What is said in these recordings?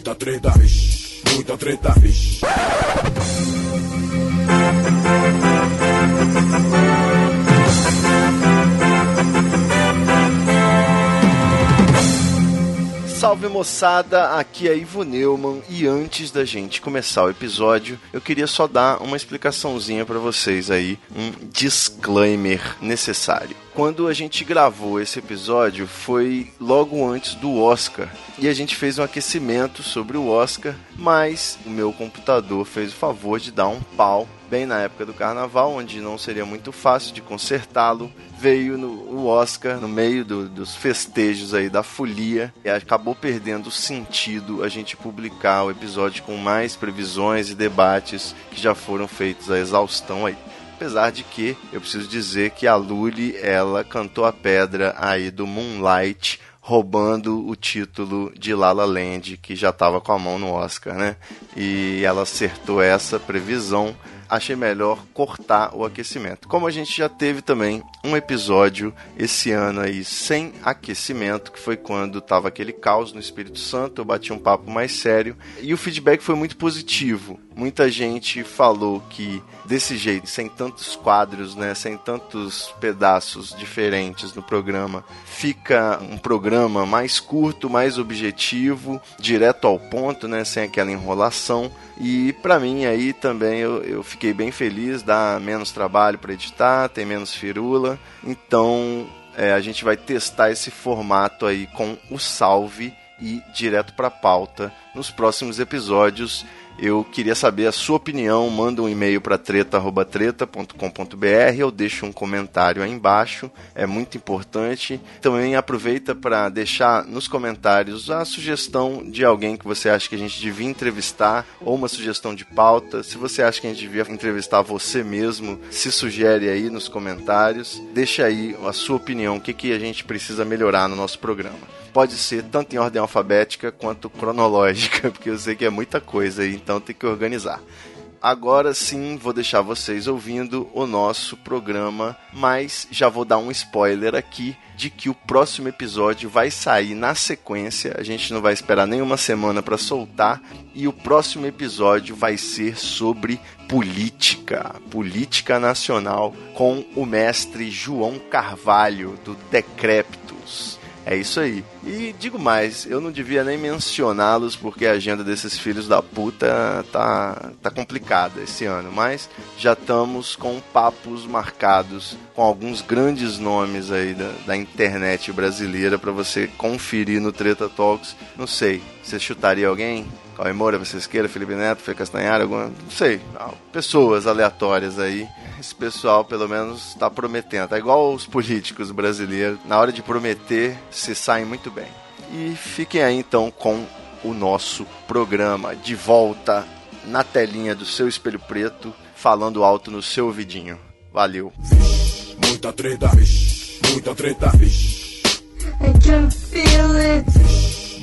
Muita treta, muita treta, Salve moçada, aqui é Ivo Neumann. E antes da gente começar o episódio, eu queria só dar uma explicaçãozinha para vocês aí, um disclaimer necessário. Quando a gente gravou esse episódio foi logo antes do Oscar. E a gente fez um aquecimento sobre o Oscar, mas o meu computador fez o favor de dar um pau bem na época do carnaval, onde não seria muito fácil de consertá-lo. Veio no, o Oscar no meio do, dos festejos aí da folia e acabou perdendo sentido a gente publicar o episódio com mais previsões e debates que já foram feitos a exaustão aí apesar de que eu preciso dizer que a Lully ela cantou a pedra aí do Moonlight roubando o título de La La Land que já estava com a mão no Oscar, né? E ela acertou essa previsão achei melhor cortar o aquecimento. Como a gente já teve também um episódio esse ano aí sem aquecimento, que foi quando tava aquele caos no Espírito Santo, eu bati um papo mais sério e o feedback foi muito positivo. Muita gente falou que desse jeito, sem tantos quadros, né, sem tantos pedaços diferentes no programa, fica um programa mais curto, mais objetivo, direto ao ponto, né, sem aquela enrolação. E para mim aí também eu, eu fiquei bem feliz, dá menos trabalho para editar, tem menos firula. Então é, a gente vai testar esse formato aí com o salve e direto para pauta nos próximos episódios. Eu queria saber a sua opinião. Manda um e-mail para treta@treta.com.br ou deixa um comentário aí embaixo. É muito importante. Também aproveita para deixar nos comentários a sugestão de alguém que você acha que a gente devia entrevistar ou uma sugestão de pauta. Se você acha que a gente devia entrevistar você mesmo, se sugere aí nos comentários. Deixa aí a sua opinião, o que, que a gente precisa melhorar no nosso programa pode ser tanto em ordem alfabética quanto cronológica, porque eu sei que é muita coisa, então tem que organizar. Agora sim, vou deixar vocês ouvindo o nosso programa, mas já vou dar um spoiler aqui de que o próximo episódio vai sair na sequência. A gente não vai esperar nenhuma semana para soltar e o próximo episódio vai ser sobre política, política nacional com o mestre João Carvalho do Decréptos. É isso aí. E digo mais, eu não devia nem mencioná-los porque a agenda desses filhos da puta tá, tá complicada esse ano, mas já estamos com papos marcados com alguns grandes nomes aí da, da internet brasileira para você conferir no Treta Talks. Não sei, você chutaria alguém? Cauê Moura, Vocêsqueira, Felipe Neto, Fê Castanhar, alguma, não sei, pessoas aleatórias aí esse pessoal pelo menos está prometendo. Tá igual os políticos brasileiros, na hora de prometer, se saem muito bem. E fiquem aí então com o nosso programa de volta na telinha do seu espelho preto, falando alto no seu ouvidinho. Valeu. Muita treta, vixe, muita treta, vixe. I can feel it.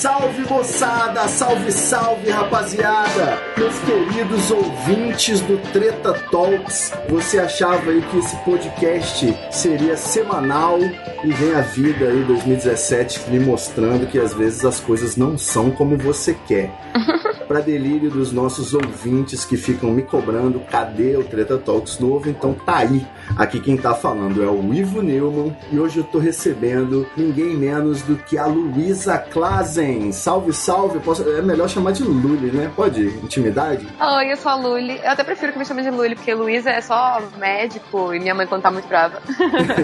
Salve, moçada! Salve, salve rapaziada! Meus queridos ouvintes do Treta Talks, você achava aí que esse podcast seria semanal e vem a vida aí 2017 me mostrando que às vezes as coisas não são como você quer. Para delírio dos nossos ouvintes que ficam me cobrando, cadê o Treta Talks novo? Então tá aí. Aqui quem tá falando é o Ivo Neumann e hoje eu tô recebendo ninguém menos do que a Luísa Klazen. Salve, salve! Posso... É melhor chamar de Luli, né? Pode? Intimidade? Oi, eu sou a Luli. Eu até prefiro que me chamem de Luli, porque Luísa é só médico e minha mãe quando tá muito brava.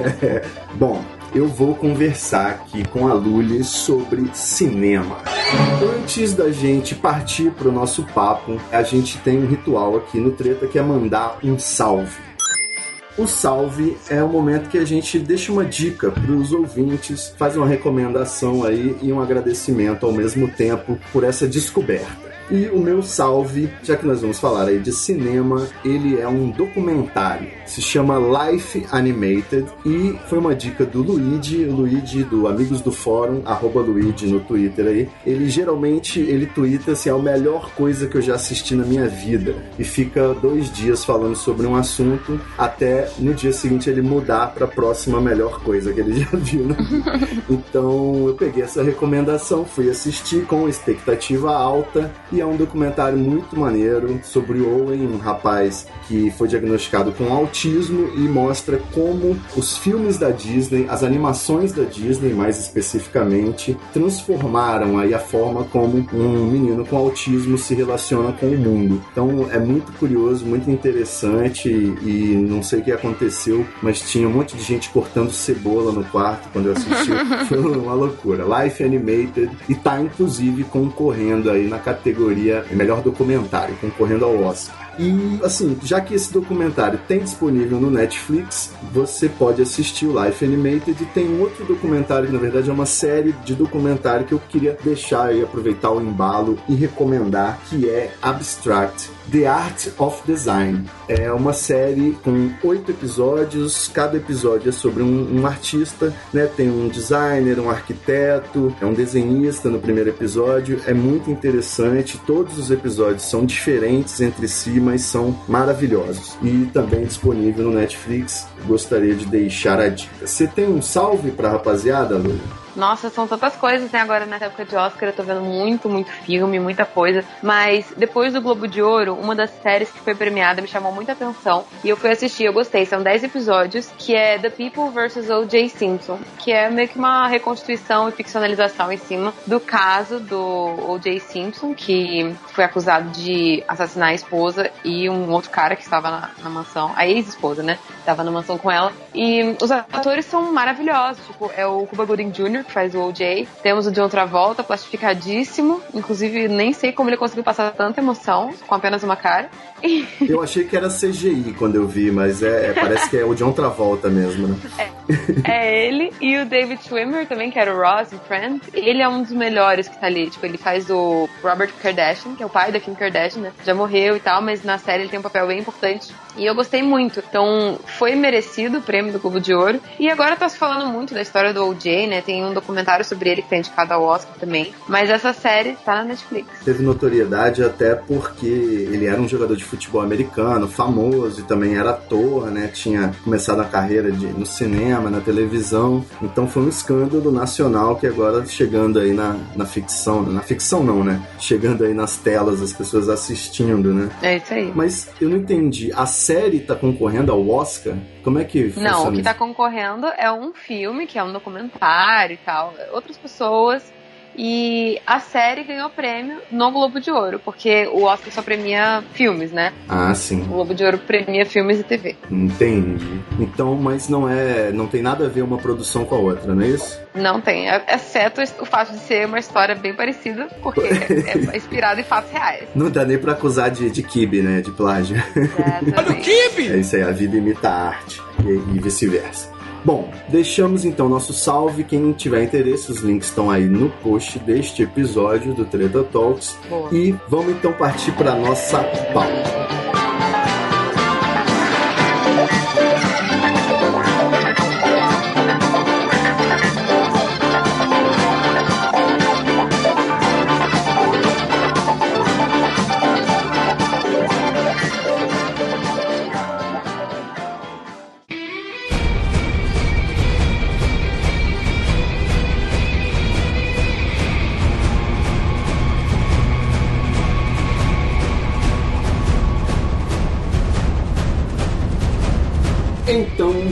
Bom, eu vou conversar aqui com a Luli sobre cinema. Antes da gente partir para o nosso papo, a gente tem um ritual aqui no Treta que é mandar um salve. O salve é o momento que a gente deixa uma dica para os ouvintes, faz uma recomendação aí e um agradecimento ao mesmo tempo por essa descoberta. E o meu salve, já que nós vamos falar aí de cinema, ele é um documentário. Se chama Life Animated e foi uma dica do Luigi, Luigi do Amigos do Fórum, arroba Luigi no Twitter aí. Ele geralmente, ele twitta assim, é a melhor coisa que eu já assisti na minha vida. E fica dois dias falando sobre um assunto, até no dia seguinte ele mudar para a próxima melhor coisa que ele já viu. Né? então eu peguei essa recomendação, fui assistir com expectativa alta e é um documentário muito maneiro sobre o Owen, um rapaz que foi diagnosticado com autismo e mostra como os filmes da Disney, as animações da Disney mais especificamente, transformaram aí a forma como um menino com autismo se relaciona com o mundo. Então é muito curioso, muito interessante e não sei o que aconteceu, mas tinha um monte de gente cortando cebola no quarto quando eu assisti. Foi uma loucura. Life Animated e tá inclusive concorrendo aí na categoria melhor documentário, concorrendo ao Oscar. E assim, já que esse documentário tem disponível no Netflix, você pode assistir o Life Animated e tem outro documentário que na verdade é uma série de documentário que eu queria deixar e aproveitar o embalo e recomendar, que é Abstract The Art of Design. É uma série com oito episódios, cada episódio é sobre um, um, artista, né? Tem um designer, um arquiteto, é um desenhista no primeiro episódio. É muito interessante, todos os episódios são diferentes entre si, mas são maravilhosos. E também disponível no Netflix. Gostaria de deixar a dica. Você tem um salve pra rapaziada, Lula? Nossa, são tantas coisas, né? Agora nessa época de Oscar eu tô vendo muito, muito filme, muita coisa. Mas depois do Globo de Ouro, uma das séries que foi premiada me chamou muita atenção. E eu fui assistir, eu gostei. São 10 episódios, que é The People vs. O.J. Simpson. Que é meio que uma reconstituição e ficcionalização em cima do caso do O.J. Simpson, que foi acusado de assassinar a esposa e um outro cara que estava na, na mansão, a ex-esposa, né? Estava na mansão com ela. E os atores são maravilhosos. Tipo, é o Cuba Gooding Jr., que faz o OJ. Temos o John Travolta, plastificadíssimo. Inclusive, nem sei como ele conseguiu passar tanta emoção com apenas uma cara. Eu achei que era CGI quando eu vi, mas é, é, parece que é o John Travolta mesmo, né? É, é ele e o David Schwimmer também, que era o Ross em Friends. Ele é um dos melhores que tá ali. Tipo, ele faz o Robert Kardashian, que é o pai da Kim Kardashian, né? Já morreu e tal, mas na série ele tem um papel bem importante. E eu gostei muito. Então, foi merecido o prêmio do Globo de Ouro. E agora tá se falando muito da história do OJ, né? Tem um documentário sobre ele que foi indicado ao Oscar também. Mas essa série tá na Netflix. Teve notoriedade até porque ele era um jogador de futebol americano, famoso, e também era ator, né? Tinha começado a carreira de, no cinema, na televisão. Então foi um escândalo nacional que agora chegando aí na, na ficção, na ficção não, né? Chegando aí nas telas, as pessoas assistindo, né? É isso aí. Mas eu não entendi. A série tá concorrendo ao Oscar? Como é que funciona Não, o que isso? tá concorrendo é um filme, que é um documentário e tal. Outras pessoas e a série ganhou prêmio no Globo de Ouro, porque o Oscar só premia filmes, né? Ah, sim. O Globo de Ouro premia filmes e TV. Entendi. Então, mas não é. Não tem nada a ver uma produção com a outra, não é isso? Não tem, é- exceto o fato de ser uma história bem parecida, porque é é inspirado em fatos reais. Não dá nem pra acusar de, de kibe, né? De plágio. Exatamente. É isso aí, a vida imita a arte e, e vice-versa. Bom, deixamos então nosso salve. Quem tiver interesse, os links estão aí no post deste episódio do Treta Talks. Boa. E vamos então partir para nossa pauta.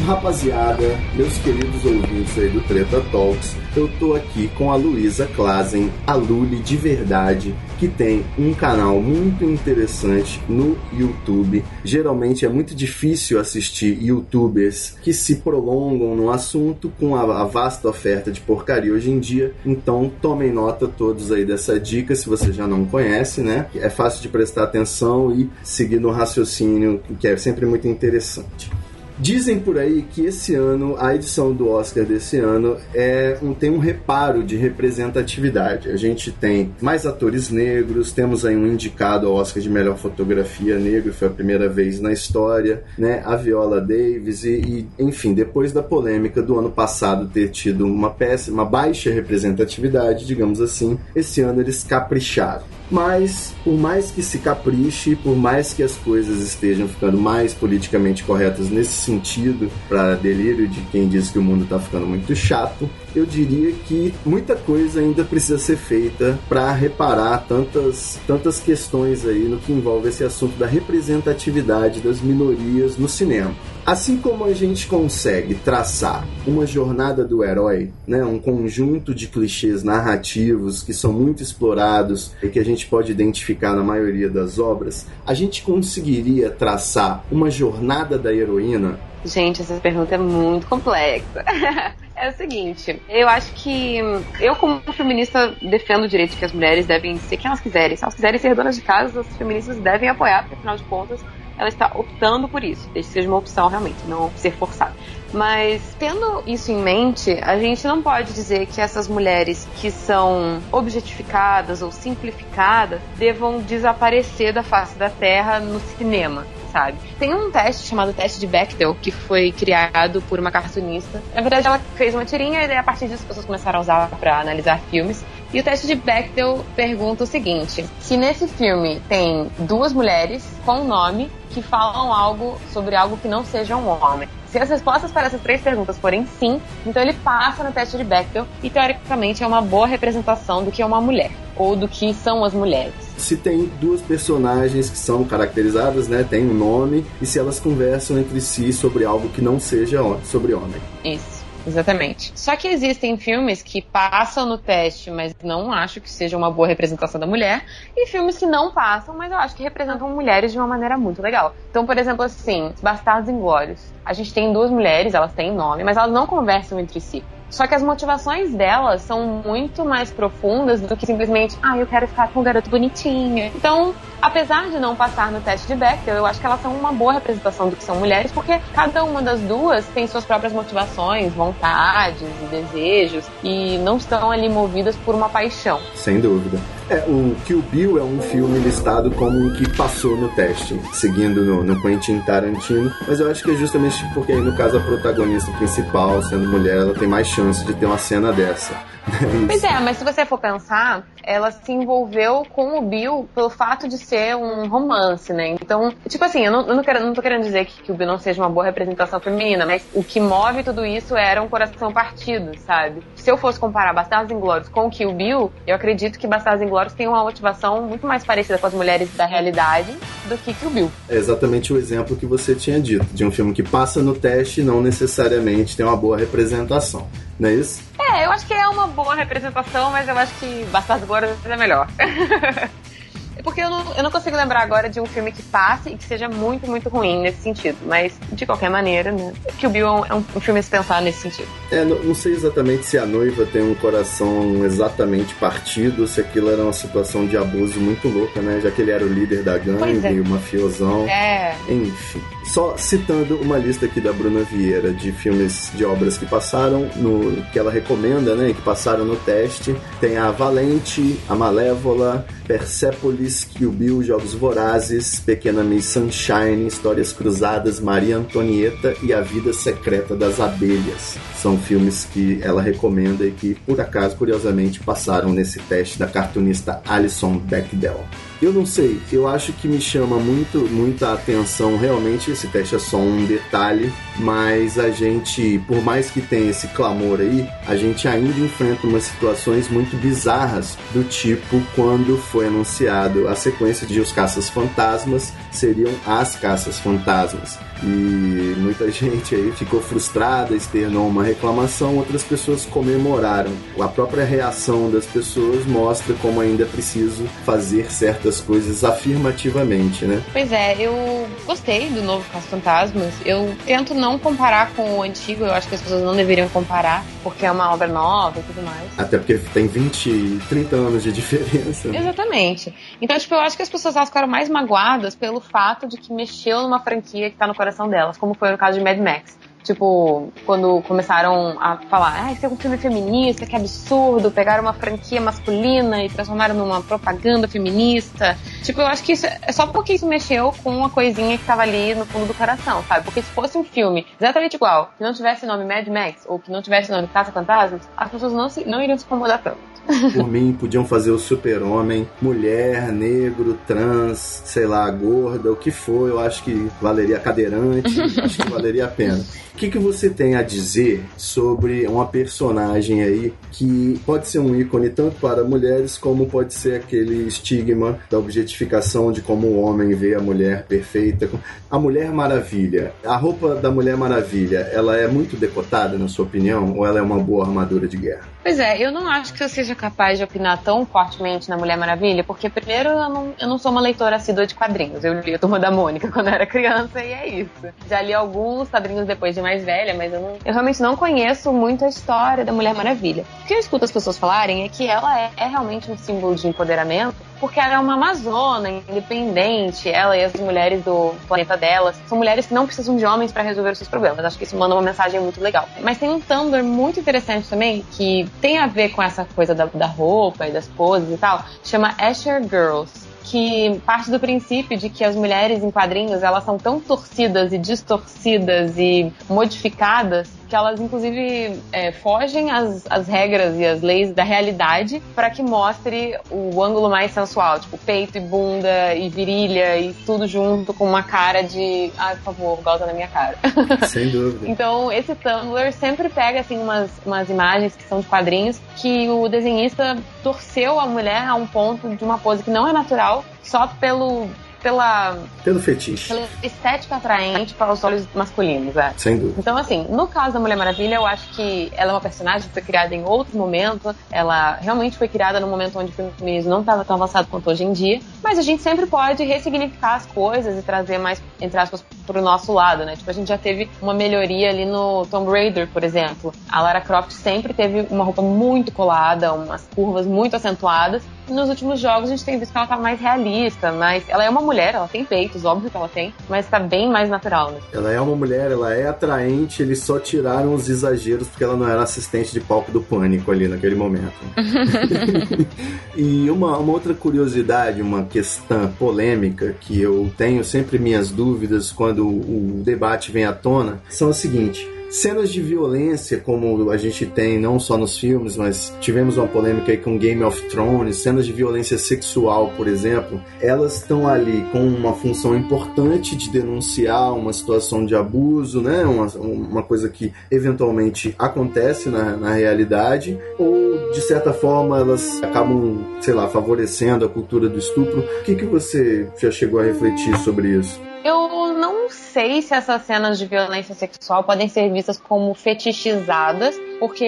Rapaziada, meus queridos ouvintes aí do Treta Talks, eu tô aqui com a Luísa Klazen, a Luli de verdade, que tem um canal muito interessante no YouTube. Geralmente é muito difícil assistir youtubers que se prolongam no assunto com a, vasta oferta de porcaria hoje em dia. Então, tomem nota todos aí dessa dica, se você já não conhece, né? É fácil de prestar atenção e seguir no raciocínio, que é sempre muito interessante. Dizem por aí que esse ano, a edição do Oscar desse ano é um, tem um reparo de representatividade. A gente tem mais atores negros, temos aí um indicado ao Oscar de melhor fotografia negro, foi a primeira vez na história, né? A Viola Davis e, e enfim, depois da polêmica do ano passado ter tido uma péssima, baixa representatividade, digamos assim, esse ano eles capricharam. Mas, por mais que se capriche, por mais que as coisas estejam ficando mais politicamente corretas nesse sentido, para delírio de quem diz que o mundo está ficando muito chato, eu diria que muita coisa ainda precisa ser feita para reparar tantas, tantas questões aí no que envolve esse assunto da representatividade das minorias no cinema. Assim como a gente consegue traçar uma jornada do herói, né, um conjunto de clichês narrativos que são muito explorados e que a gente pode identificar na maioria das obras, a gente conseguiria traçar uma jornada da heroína Gente, essa pergunta é muito complexa. é o seguinte, eu acho que eu, como feminista, defendo o direito que as mulheres devem ser quem elas quiserem. Se elas quiserem ser donas de casa, as feministas devem apoiar, porque afinal de contas ela está optando por isso, desde que seja uma opção realmente, não ser forçada. Mas tendo isso em mente, a gente não pode dizer que essas mulheres que são objetificadas ou simplificadas devam desaparecer da face da Terra no cinema. Sabe? Tem um teste chamado teste de Bechdel que foi criado por uma cartunista. Na verdade, ela fez uma tirinha e daí, a partir disso as pessoas começaram a usar para analisar filmes. E o teste de Bechdel pergunta o seguinte: se nesse filme tem duas mulheres com nome que falam algo sobre algo que não seja um homem. Se as respostas para essas três perguntas forem sim, então ele passa no teste de Bechdel e teoricamente é uma boa representação do que é uma mulher ou do que são as mulheres. Se tem duas personagens que são caracterizadas, né, tem um nome e se elas conversam entre si sobre algo que não seja sobre homem. Isso. Exatamente. Só que existem filmes que passam no teste, mas não acho que seja uma boa representação da mulher, e filmes que não passam, mas eu acho que representam mulheres de uma maneira muito legal. Então, por exemplo, assim, Bastardos Inglórios. A gente tem duas mulheres, elas têm nome, mas elas não conversam entre si. Só que as motivações delas são muito mais profundas do que simplesmente, ah, eu quero ficar com um garoto bonitinho. Então, apesar de não passar no teste de Bechdel, eu acho que elas são uma boa representação do que são mulheres, porque cada uma das duas tem suas próprias motivações, vontades e desejos, e não estão ali movidas por uma paixão. Sem dúvida. É, o Kill Bill é um filme listado como um que passou no teste, seguindo no, no Quentin Tarantino, mas eu acho que é justamente porque aí, no caso, a protagonista principal, sendo mulher, ela tem mais chance de ter uma cena dessa. Pois é, mas se você for pensar, ela se envolveu com o Bill pelo fato de ser um romance, né? Então, tipo assim, eu não, eu não, quero, não tô querendo dizer que, que, o Bill não seja uma boa representação feminina, mas o que move tudo isso era um coração partido, sabe? Se eu fosse comparar Bastardos Inglórios com o Kill Bill, eu acredito que Bastardos Inglórios tem uma motivação muito mais parecida com as mulheres da realidade do que Kill Bill. É exatamente o exemplo que você tinha dito, de um filme que passa no teste e não necessariamente tem uma boa representação. Não é isso? É, eu acho que é uma boa representação, mas eu acho que Bastardos Glórias é melhor. Porque eu não, eu não consigo lembrar agora de um filme que passe e que seja muito, muito ruim nesse sentido. Mas, de qualquer maneira, né? Que o Bill é um, um filme a se pensar nesse sentido. É, não, não, sei exatamente se a noiva tem um coração exatamente partido, se aquilo era uma situação de abuso muito louca, né? Já que ele era o líder da gangue, é. o mafiosão. É. Enfim. Só citando uma lista aqui da Bruna Vieira de filmes, de obras que passaram, no que ela recomenda, né? Que passaram no teste. Tem a Valente, a Malévola, Persepolis, Kill Bill, Jogos Vorazes, Pequena Miss Sunshine, Histórias Cruzadas, Maria Antonieta e A Vida Secreta das Abelhas. São filmes que ela recomenda e que, por acaso, curiosamente, passaram nesse teste da cartunista Alison Bechdel. Eu não sei, eu acho que me chama muito, muita atenção. Realmente, esse teste é só um detalhe, mas a gente, por mais que tenha esse clamor aí, a gente ainda enfrenta umas situações muito bizarras, do tipo quando foi anunciado a sequência de Os Caças Fantasmas seriam as Caças Fantasmas. E muita gente aí ficou frustrada, externou uma reclamação, outras pessoas comemoraram. A própria reação das pessoas mostra como ainda é preciso fazer certas coisas afirmativamente, né? Pois é, eu gostei do novo Caso Fantasmas. Eu tento não comparar com o antigo, eu acho que as pessoas não deveriam comparar, porque é uma obra nova e tudo mais. Até porque tem 20, 30 anos de diferença. Né? Exatamente. Então, tipo, eu acho que as pessoas ficaram mais magoadas pelo fato de que mexeu numa franquia que tá no coração delas, como foi no caso de Mad Max. Tipo, quando começaram a falar, ah, isso é um filme feminista, que absurdo, pegaram uma franquia masculina e transformaram numa propaganda feminista. Tipo, eu acho que isso é só porque isso mexeu com uma coisinha que tava ali no fundo do coração, sabe? Porque se fosse um filme exatamente igual, que não tivesse nome Mad Max, ou que não tivesse nome Caça Fantasmas, as pessoas não, se, não iriam se incomodar tanto. Por mim, podiam fazer o super-homem, mulher, negro, trans, sei lá, gorda, o que for, eu acho que valeria cadeirante, acho que valeria a pena. O que, que você tem a dizer sobre uma personagem aí que pode ser um ícone tanto para mulheres como pode ser aquele estigma da objetificação de como o homem vê a mulher perfeita? A Mulher Maravilha, a roupa da Mulher Maravilha, ela é muito decotada, na sua opinião, ou ela é uma boa armadura de guerra? Pois é, eu não acho que eu seja capaz de opinar tão fortemente na Mulher Maravilha, porque primeiro eu não, eu não sou uma leitora assídua de quadrinhos. Eu li a Turma da Mônica quando era criança e é isso. Já li alguns quadrinhos depois de mais velha, mas eu, não, eu realmente não conheço muito a história da Mulher Maravilha. O que eu escuto as pessoas falarem é que ela é, é realmente um símbolo de empoderamento, porque ela é uma amazona independente, ela e as mulheres do planeta delas são mulheres que não precisam de homens para resolver os seus problemas. Acho que isso manda uma mensagem muito legal. Mas tem um Tumblr muito interessante também que tem a ver com essa coisa da, da roupa e das poses e tal, chama Asher Girls que parte do princípio de que as mulheres em quadrinhos elas são tão torcidas e distorcidas e modificadas que elas inclusive é, fogem às, às regras e às leis da realidade para que mostre o ângulo mais sensual, tipo peito e bunda e virilha e tudo junto com uma cara de, ai, por favor, gosta da minha cara. Sem dúvida. então, esse Tumblr sempre pega assim umas, umas imagens que são de quadrinhos que o desenhista torceu a mulher a um ponto de uma pose que não é natural só pelo pela. Pelo fetiche. Pela estética atraente para os olhos masculinos, é. Sem dúvida. Então, assim, no caso da Mulher Maravilha, eu acho que ela é uma personagem que foi criada em outro momento. Ela realmente foi criada no momento onde o feminismo não estava tão avançado quanto hoje em dia. Mas a gente sempre pode ressignificar as coisas e trazer mais, entre aspas, pro nosso lado, né? Tipo, a gente já teve uma melhoria ali no Tomb Raider, por exemplo. A Lara Croft sempre teve uma roupa muito colada, umas curvas muito acentuadas. Nos últimos jogos a gente tem visto que ela tá mais realista, mas ela é uma mulher, ela tem peitos, óbvio que ela tem, mas tá bem mais natural, né? Ela é uma mulher, ela é atraente, eles só tiraram os exageros porque ela não era assistente de palco do pânico ali naquele momento. e uma, uma outra curiosidade, uma questão polêmica que eu tenho sempre minhas dúvidas quando o debate vem à tona, são o seguinte: cenas de violência, como a gente tem não só nos filmes, mas tivemos uma polêmica aí com Game of Thrones, cenas de violência sexual, por exemplo, elas estão ali com uma função importante de denunciar uma situação de abuso, né? Uma, uma coisa que eventualmente acontece na, na realidade, ou de certa forma elas acabam, sei lá, favorecendo a cultura do estupro. O que, que você já chegou a refletir sobre isso? Eu não sei se essas cenas de violência sexual podem ser vistas como fetichizadas, porque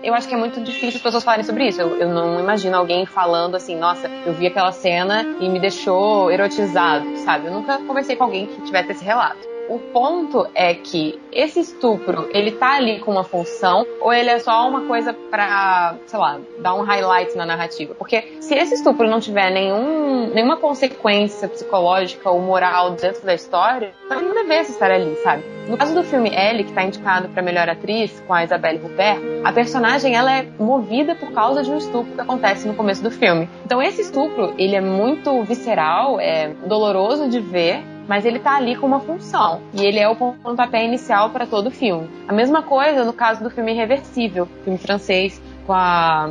eu acho que é muito difícil as pessoas falarem sobre isso. Eu, eu não imagino alguém falando assim, nossa, eu vi aquela cena e me deixou erotizado, sabe? Eu nunca conversei com alguém que tivesse esse relato. O ponto é que esse estupro, ele tá ali com uma função ou ele é só uma coisa pra, sei lá, dar um highlight na narrativa? Porque se esse estupro não tiver nenhum, nenhuma consequência psicológica ou moral dentro da história, ele não devesse estar ali, sabe? No caso do filme Ellie, que tá indicado para melhor atriz com a Isabelle Huppert, a personagem ela é movida por causa de um estupro que acontece no começo do filme. Então esse estupro, ele é muito visceral, é doloroso de ver, mas ele tá ali com uma função. E ele é o pontapé inicial para todo o filme. A mesma coisa no caso do filme Irreversível, filme francês, com a.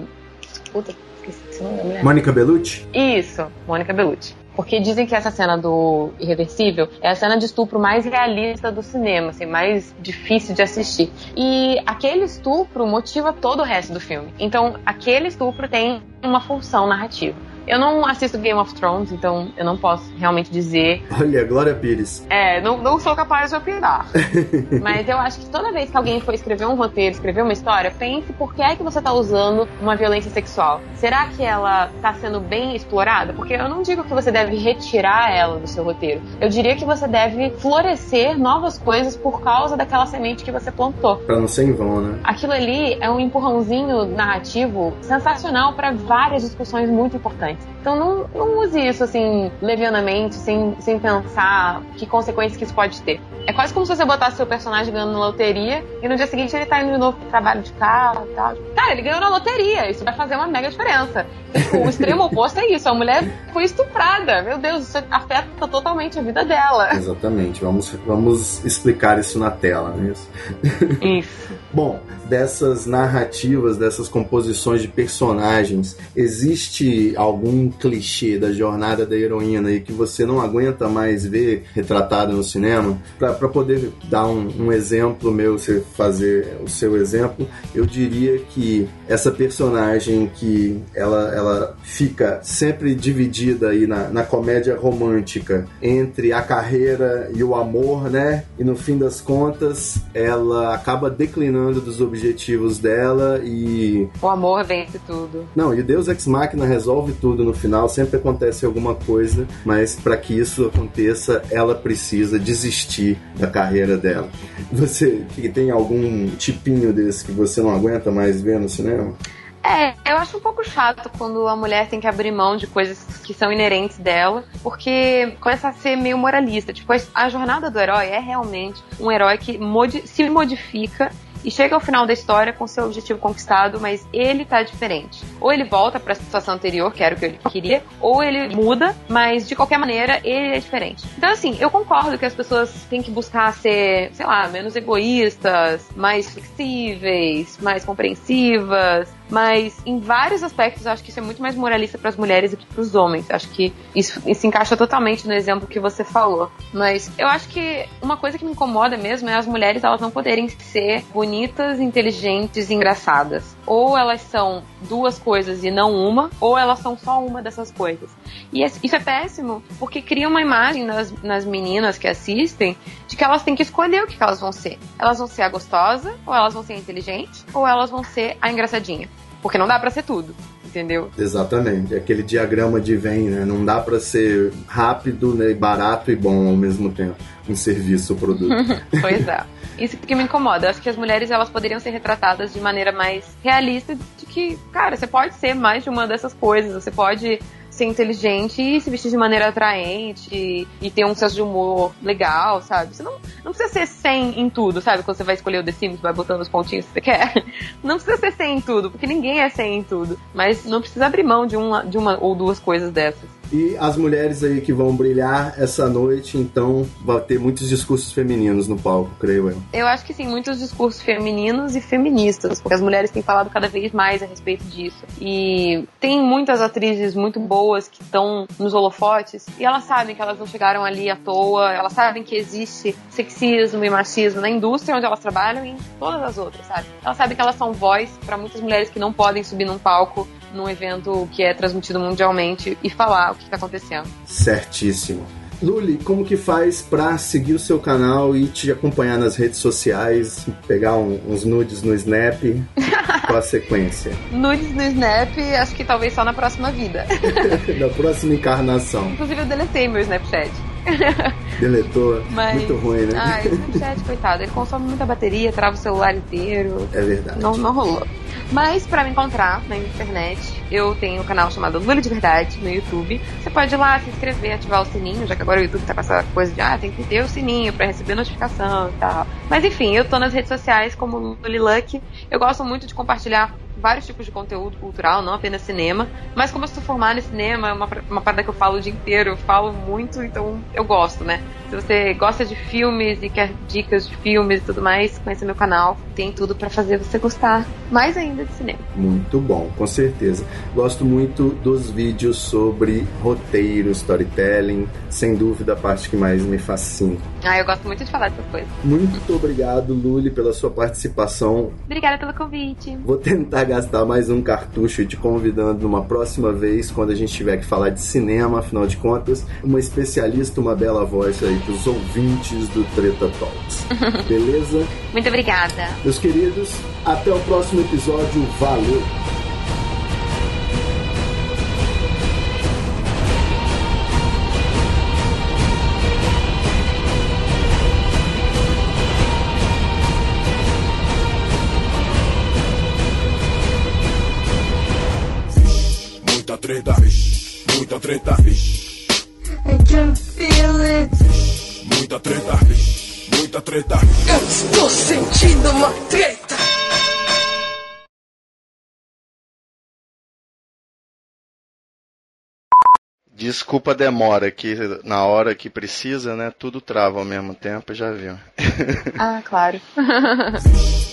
Puta, esqueci o nome. Mônica Bellucci? Isso, Mônica Bellucci. Porque dizem que essa cena do Irreversível é a cena de estupro mais realista do cinema, assim, mais difícil de assistir. E aquele estupro motiva todo o resto do filme. Então, aquele estupro tem uma função narrativa. Eu não assisto Game of Thrones, então eu não posso realmente dizer. Olha, Glória Pires. É, não, não sou capaz de opinar. Mas eu acho que toda vez que alguém for escrever um roteiro, escrever uma história, pense por que é que você está usando uma violência sexual. Será que ela está sendo bem explorada? Porque eu não digo que você deve retirar ela do seu roteiro. Eu diria que você deve florescer novas coisas por causa daquela semente que você plantou. Pra não ser em vão, né? Aquilo ali é um empurrãozinho narrativo sensacional para várias discussões muito importantes. Então não, não use isso assim levianamente, sem, sem pensar que consequências que isso pode ter. É quase como se você botasse seu personagem ganhando na loteria e no dia seguinte ele tá indo de novo pro trabalho de carro e tal. Cara, ele ganhou na loteria. Isso vai fazer uma mega diferença. O extremo oposto é isso. A mulher foi estuprada. Meu Deus, isso afeta totalmente a vida dela. Exatamente. Vamos, vamos explicar isso na tela, não é isso? Isso. Bom, dessas narrativas, dessas composições de personagens, existe algum clichê da jornada da heroína aí que você não aguenta mais ver retratado no cinema? Para poder dar um, um, exemplo meu, você fazer o seu exemplo, eu diria que essa personagem que ela, ela fica sempre dividida aí na, na comédia romântica entre a carreira e o amor, né? E no fim das contas, ela acaba declinando dos objetivos dela e. O amor vence tudo. Não, e Deus Ex Machina resolve tudo no final, sempre acontece alguma coisa, mas para que isso aconteça, ela precisa desistir da carreira dela. Você que tem algum tipinho desse que você não aguenta mais ver no cinema? É, eu acho um pouco chato quando a mulher tem que abrir mão de coisas que são inerentes dela, porque começa a ser meio moralista. Tipo, a jornada do herói é realmente um herói que modi se modifica e chega ao final da história com seu objetivo conquistado, mas ele tá diferente. Ou ele volta para a situação anterior, que era o que ele queria, ou ele muda, mas de qualquer maneira ele é diferente. Então, assim, eu concordo que as pessoas têm que buscar ser, sei lá, menos egoístas, mais flexíveis, mais compreensivas, mas em vários aspectos eu acho que isso é muito mais moralista para as mulheres do que para os homens. Acho que isso, isso encaixa totalmente no exemplo que você falou. Mas eu acho que uma coisa que me incomoda mesmo é as mulheres elas não poderem ser bonitas, inteligentes e engraçadas. Ou elas são duas coisas e não uma, ou elas são só uma dessas coisas. E isso é péssimo, porque cria uma imagem nas, nas meninas que assistem de que elas têm que escolher o que elas vão ser. Elas vão ser a gostosa, ou elas vão ser a inteligente, ou elas vão ser a engraçadinha. Porque não dá para ser tudo, entendeu? Exatamente. Aquele diagrama de Venn, né? Não dá para ser rápido, né? barato e bom ao mesmo tempo. Um serviço ou produto. pois é. Isso que me incomoda. Eu acho que as mulheres elas poderiam ser retratadas de maneira mais realista, de que, cara, você pode ser mais de uma dessas coisas. Você pode ser inteligente e se vestir de maneira atraente e, ter um senso de humor legal, sabe? Você não, não precisa ser 100 em tudo, sabe? Quando você vai escolher o The Sims, vai botando os pontinhos que você quer. Não precisa ser 100 em tudo, porque ninguém é 100 em tudo. Mas não precisa abrir mão de uma, de uma ou duas coisas dessas. E as mulheres aí que vão brilhar essa noite, então vai ter muitos discursos femininos no palco, creio eu. Eu acho que sim, muitos discursos femininos e feministas, porque as mulheres têm falado cada vez mais a respeito disso. E tem muitas atrizes muito boas que estão nos holofotes e elas sabem que elas não chegaram ali à toa, elas sabem que existe sexismo e machismo na indústria onde elas trabalham e em todas as outras, sabe? Elas sabem que elas são voz para muitas mulheres que não podem subir num palco num evento que é transmitido mundialmente e falar o que está acontecendo. Certíssimo. Luli, como que faz para seguir o seu canal e te acompanhar nas redes sociais, pegar um, uns nudes no Snap? Qual a sequência? nudes no Snap, acho que talvez só na próxima vida. na próxima encarnação. Inclusive eu deletei meu Snapchat. Deletou. Mas... Muito ruim, né? Ah, Snapchat, coitado, ele consome muita bateria, trava o celular inteiro. É verdade. Não, não rolou. Mas para me encontrar na internet, eu tenho um canal chamado Lula de Verdade no YouTube. Você pode ir lá se inscrever, ativar o sininho, já que agora o YouTube tá com essa coisa de ah, tem que ter o sininho para receber notificação e tal. Mas enfim, eu tô nas redes sociais como Luck. Eu gosto muito de compartilhar vários tipos de conteúdo cultural, não apenas cinema. Mas como eu sou formada em cinema, é uma, uma parada que eu falo o dia inteiro, eu falo muito, então eu gosto, né? Se você gosta de filmes e quer dicas de filmes e tudo mais, conhece meu canal. Tem tudo para fazer você gostar mais ainda de cinema. Muito bom, com certeza. Gosto muito dos vídeos sobre roteiro, storytelling. Sem dúvida, a parte que mais me fascina. Ah, eu gosto muito de falar dessas coisas. Muito obrigado, Luli, pela sua participação. Obrigada pelo convite. Vou tentar gastar mais um cartucho te convidando numa próxima vez, quando a gente tiver que falar de cinema, afinal de contas, uma especialista, uma bela voz aí para os ouvintes do Treta Talks. Beleza? Muito obrigada. Meus queridos, até o próximo episódio. Valeu! Desculpa a demora, que na hora que precisa, né? Tudo trava ao mesmo tempo, já viu. Ah, claro.